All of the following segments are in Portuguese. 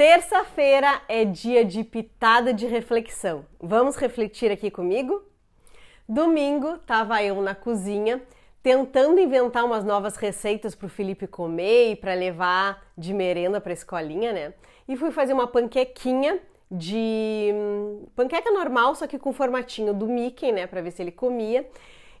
Terça-feira é dia de pitada de reflexão. Vamos refletir aqui comigo? Domingo, tava eu na cozinha tentando inventar umas novas receitas para o Felipe comer e para levar de merenda para a escolinha, né? E fui fazer uma panquequinha de hum, panqueca normal, só que com formatinho do Mickey, né, para ver se ele comia.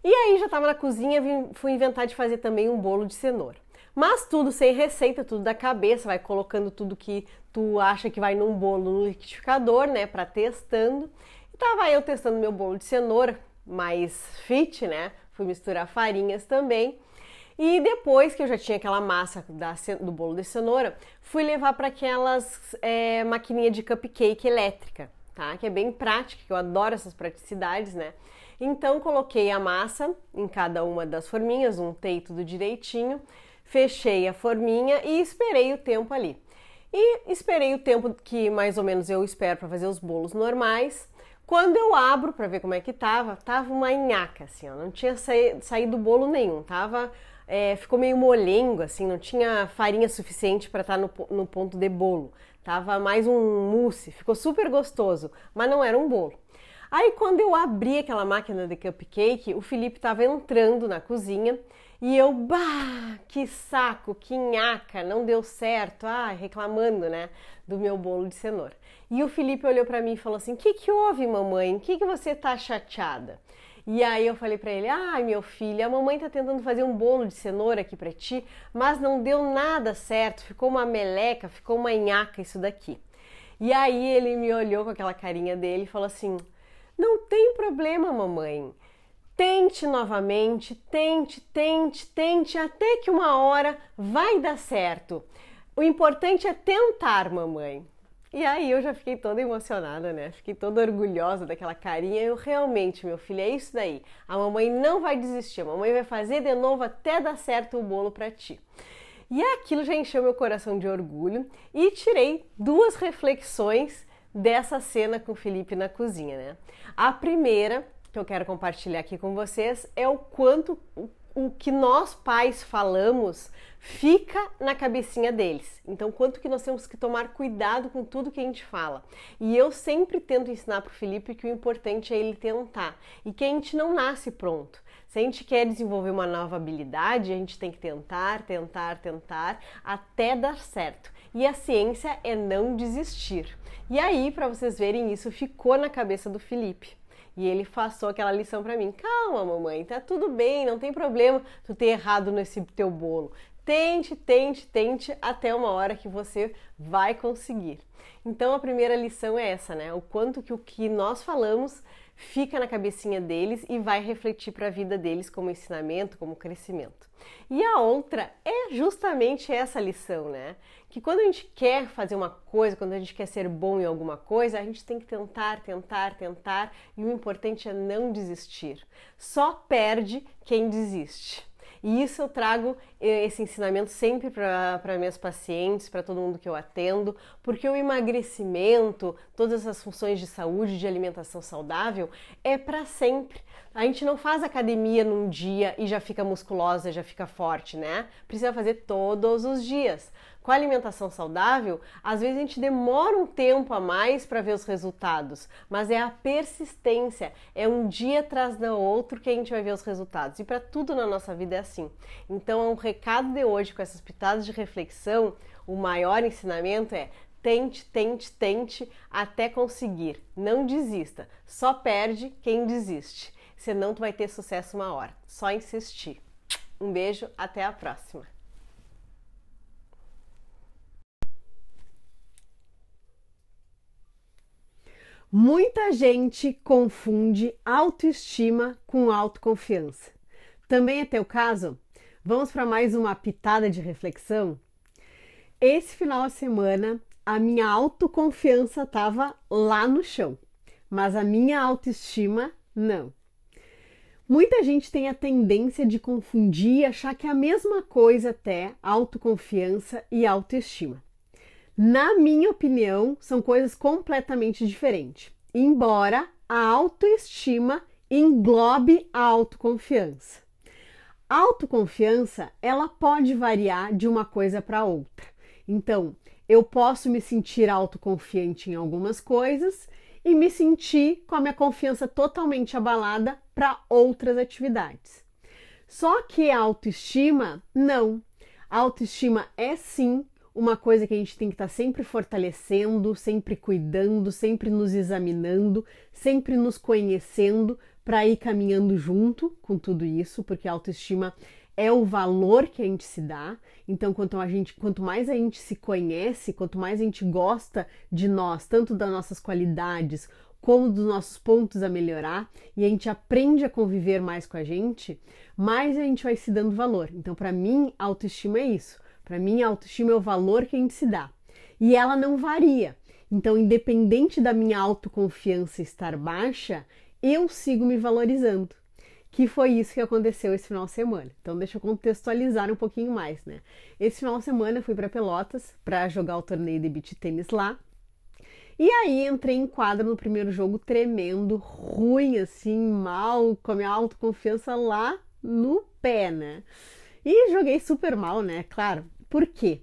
E aí já estava na cozinha, fui inventar de fazer também um bolo de cenoura. Mas tudo sem receita, tudo da cabeça, vai colocando tudo que tu acha que vai num bolo no liquidificador, né, para testando. E tava eu testando meu bolo de cenoura, mais fit, né? Fui misturar farinhas também. E depois que eu já tinha aquela massa da, do bolo de cenoura, fui levar para aquelas é, maquininha de cupcake elétrica, tá? Que é bem prática, que eu adoro essas praticidades, né? Então coloquei a massa em cada uma das forminhas, untei tudo direitinho, fechei a forminha e esperei o tempo ali. E esperei o tempo que mais ou menos eu espero para fazer os bolos normais. Quando eu abro para ver como é que tava, tava uma nhaca assim, ó, não tinha saído bolo nenhum, tava é, ficou meio molengo, assim, não tinha farinha suficiente para estar tá no, no ponto de bolo. Tava mais um mousse, ficou super gostoso, mas não era um bolo. Aí quando eu abri aquela máquina de cupcake, o Felipe estava entrando na cozinha e eu, bah, que saco, que nhaca, não deu certo, ah, reclamando, né, do meu bolo de cenoura. E o Felipe olhou para mim e falou assim: "Que que houve, mamãe? Que que você tá chateada?" E aí eu falei para ele: "Ai, meu filho, a mamãe tá tentando fazer um bolo de cenoura aqui para ti, mas não deu nada certo, ficou uma meleca, ficou uma nhaca isso daqui". E aí ele me olhou com aquela carinha dele e falou assim: "Não tem problema, mamãe. Tente novamente, tente, tente, tente, até que uma hora vai dar certo. O importante é tentar, mamãe. E aí eu já fiquei toda emocionada, né? Fiquei toda orgulhosa daquela carinha. Eu realmente, meu filho, é isso daí. A mamãe não vai desistir, a mamãe vai fazer de novo até dar certo o bolo para ti. E aquilo já encheu meu coração de orgulho e tirei duas reflexões dessa cena com o Felipe na cozinha, né? A primeira que eu quero compartilhar aqui com vocês é o quanto o que nós pais falamos fica na cabecinha deles. Então, quanto que nós temos que tomar cuidado com tudo que a gente fala. E eu sempre tento ensinar para o Felipe que o importante é ele tentar e que a gente não nasce pronto. Se a gente quer desenvolver uma nova habilidade, a gente tem que tentar, tentar, tentar até dar certo. E a ciência é não desistir. E aí, para vocês verem, isso ficou na cabeça do Felipe. E ele passou aquela lição para mim: calma, mamãe, tá tudo bem, não tem problema tu ter errado nesse teu bolo. Tente, tente, tente até uma hora que você vai conseguir. Então a primeira lição é essa, né? O quanto que o que nós falamos fica na cabecinha deles e vai refletir para a vida deles como ensinamento, como crescimento. E a outra é justamente essa lição, né? Que quando a gente quer fazer uma coisa, quando a gente quer ser bom em alguma coisa, a gente tem que tentar, tentar, tentar e o importante é não desistir. Só perde quem desiste. E isso eu trago eh, esse ensinamento sempre para minhas pacientes, para todo mundo que eu atendo, porque o emagrecimento, todas as funções de saúde, de alimentação saudável, é para sempre. A gente não faz academia num dia e já fica musculosa, já fica forte, né? Precisa fazer todos os dias. Com a alimentação saudável, às vezes a gente demora um tempo a mais para ver os resultados, mas é a persistência, é um dia atrás do outro que a gente vai ver os resultados. E para tudo na nossa vida é assim. Então, é um recado de hoje com essas pitadas de reflexão, o maior ensinamento é tente, tente, tente até conseguir. Não desista. Só perde quem desiste. Senão tu vai ter sucesso uma hora. Só insistir. Um beijo, até a próxima. Muita gente confunde autoestima com autoconfiança. Também é teu caso? Vamos para mais uma pitada de reflexão? Esse final de semana a minha autoconfiança estava lá no chão, mas a minha autoestima não. Muita gente tem a tendência de confundir e achar que é a mesma coisa até autoconfiança e autoestima. Na minha opinião, são coisas completamente diferentes, embora a autoestima englobe a autoconfiança. A autoconfiança, ela pode variar de uma coisa para outra. Então, eu posso me sentir autoconfiante em algumas coisas e me sentir com a minha confiança totalmente abalada para outras atividades. Só que a autoestima, não. A autoestima é sim uma coisa que a gente tem que estar tá sempre fortalecendo, sempre cuidando, sempre nos examinando, sempre nos conhecendo para ir caminhando junto com tudo isso, porque a autoestima é o valor que a gente se dá. Então, quanto, a gente, quanto mais a gente se conhece, quanto mais a gente gosta de nós, tanto das nossas qualidades como dos nossos pontos a melhorar, e a gente aprende a conviver mais com a gente, mais a gente vai se dando valor. Então, para mim, autoestima é isso. Para mim, a autoestima é o valor que a gente se dá. E ela não varia. Então, independente da minha autoconfiança estar baixa, eu sigo me valorizando que foi isso que aconteceu esse final de semana. Então deixa eu contextualizar um pouquinho mais, né? Esse final de semana eu fui para Pelotas para jogar o torneio de beach tênis lá. E aí entrei em quadro no primeiro jogo tremendo, ruim assim, mal, com a minha autoconfiança lá no pé, né? E joguei super mal, né? Claro. Por quê?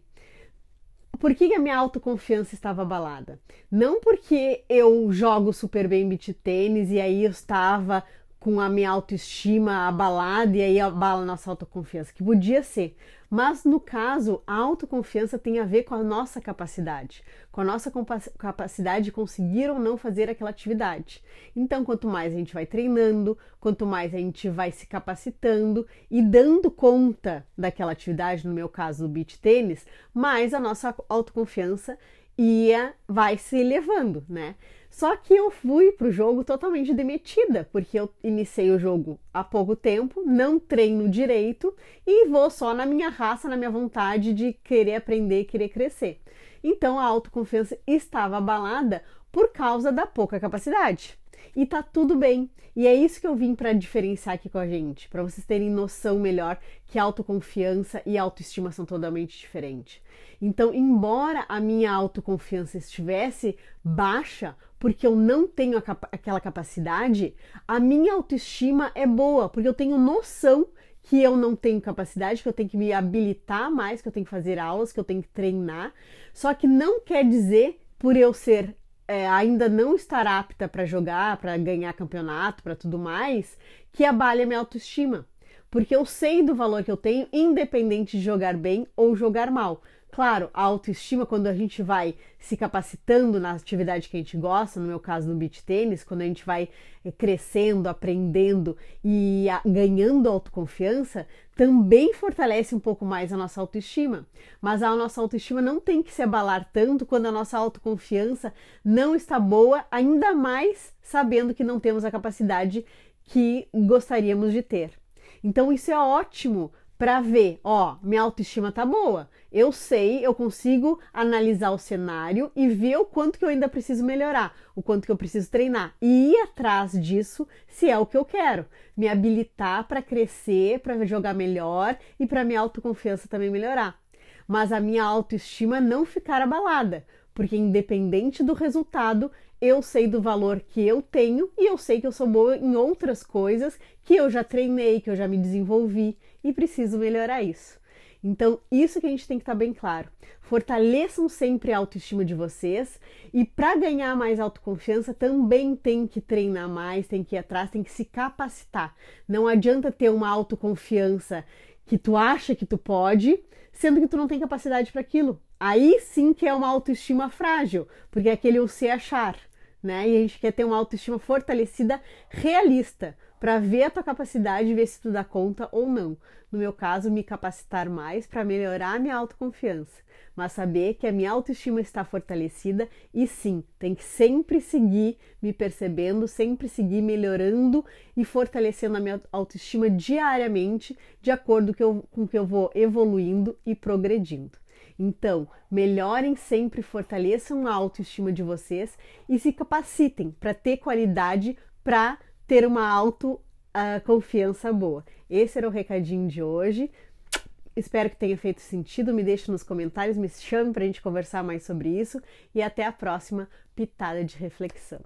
Por que a minha autoconfiança estava abalada? Não porque eu jogo super bem beat tênis e aí eu estava com a minha autoestima abalada e aí abala a nossa autoconfiança, que podia ser. Mas no caso, a autoconfiança tem a ver com a nossa capacidade, com a nossa capacidade de conseguir ou não fazer aquela atividade. Então, quanto mais a gente vai treinando, quanto mais a gente vai se capacitando e dando conta daquela atividade, no meu caso do beach tênis, mais a nossa autoconfiança ia vai se elevando, né? Só que eu fui pro jogo totalmente demitida, porque eu iniciei o jogo há pouco tempo, não treino direito e vou só na minha raça, na minha vontade de querer aprender, querer crescer. Então a autoconfiança estava abalada por causa da pouca capacidade. E tá tudo bem. E é isso que eu vim para diferenciar aqui com a gente, para vocês terem noção melhor que autoconfiança e autoestima são totalmente diferentes. Então, embora a minha autoconfiança estivesse baixa, porque eu não tenho aquela capacidade, a minha autoestima é boa, porque eu tenho noção que eu não tenho capacidade, que eu tenho que me habilitar mais, que eu tenho que fazer aulas, que eu tenho que treinar. Só que não quer dizer, por eu ser é, ainda não estar apta para jogar, para ganhar campeonato, para tudo mais, que abale a minha autoestima. Porque eu sei do valor que eu tenho, independente de jogar bem ou jogar mal. Claro, a autoestima, quando a gente vai se capacitando na atividade que a gente gosta, no meu caso no beach tênis, quando a gente vai eh, crescendo, aprendendo e ganhando autoconfiança, também fortalece um pouco mais a nossa autoestima. Mas a nossa autoestima não tem que se abalar tanto quando a nossa autoconfiança não está boa, ainda mais sabendo que não temos a capacidade que gostaríamos de ter. Então, isso é ótimo para ver, ó, minha autoestima tá boa. Eu sei, eu consigo analisar o cenário e ver o quanto que eu ainda preciso melhorar, o quanto que eu preciso treinar e ir atrás disso, se é o que eu quero, me habilitar para crescer, para jogar melhor e para minha autoconfiança também melhorar. Mas a minha autoestima não ficar abalada, porque independente do resultado, eu sei do valor que eu tenho e eu sei que eu sou boa em outras coisas que eu já treinei, que eu já me desenvolvi e preciso melhorar isso. Então, isso que a gente tem que estar tá bem claro. Fortaleçam sempre a autoestima de vocês e para ganhar mais autoconfiança também tem que treinar mais, tem que ir atrás, tem que se capacitar. Não adianta ter uma autoconfiança que tu acha que tu pode, sendo que tu não tem capacidade para aquilo. Aí sim que é uma autoestima frágil, porque é aquele o se achar, né? E a gente quer ter uma autoestima fortalecida, realista para ver a tua capacidade, ver se tu dá conta ou não. No meu caso, me capacitar mais para melhorar a minha autoconfiança, mas saber que a minha autoestima está fortalecida e sim, tem que sempre seguir me percebendo, sempre seguir melhorando e fortalecendo a minha autoestima diariamente, de acordo com o que eu vou evoluindo e progredindo. Então, melhorem sempre, fortaleçam a autoestima de vocês e se capacitem para ter qualidade para ter uma autoconfiança uh, boa. Esse era o recadinho de hoje. Espero que tenha feito sentido. Me deixe nos comentários, me chame para a gente conversar mais sobre isso. E até a próxima pitada de reflexão.